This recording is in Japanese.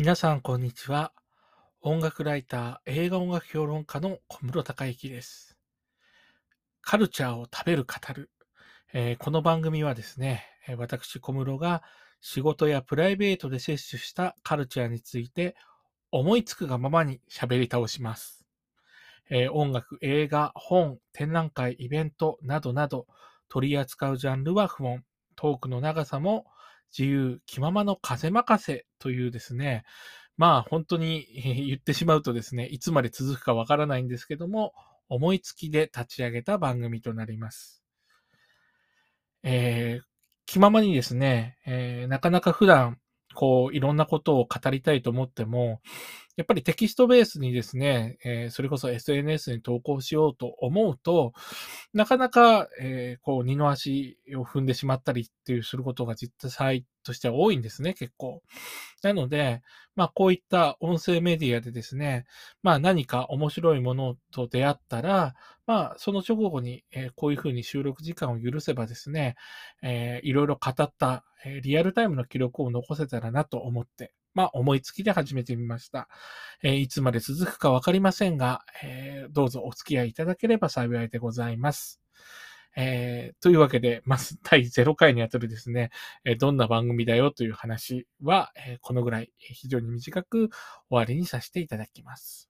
皆さん、こんにちは。音楽ライター、映画音楽評論家の小室孝之です。カルチャーを食べる語る。えーこの番組はですね、私小室が仕事やプライベートで摂取したカルチャーについて思いつくがままに喋り倒します。えー音楽、映画、本、展覧会、イベントなどなど取り扱うジャンルは不問。トークの長さも自由気ままの風任せというですね、まあ本当に 言ってしまうとですね、いつまで続くかわからないんですけども、思いつきで立ち上げた番組となります。えー気ままにですね、えーなかなか普段、こう、いろんなことを語りたいと思っても、やっぱりテキストベースにですね、えーそれこそ SNS に投稿しようと思うと、なかなか、えーこう、二の足を踏んでしまったりっていうすることが実際としては多いんですね、結構。なので、まあ、こういった音声メディアでですね、まあ、何か面白いものと出会ったら、まあ、その直後に、えーこういうふうに収録時間を許せばですね、えーいろいろ語った、えーリアルタイムの記録を残せたらなと思って、まあ、思いつきで始めてみました。えーいつまで続くかわかりませんが、えーどうぞお付き合いいただければ幸いでございます。えーというわけで、まず 第0回にあたるですね、えーどんな番組だよという話は、えーこのぐらい非常に短く終わりにさせていただきます。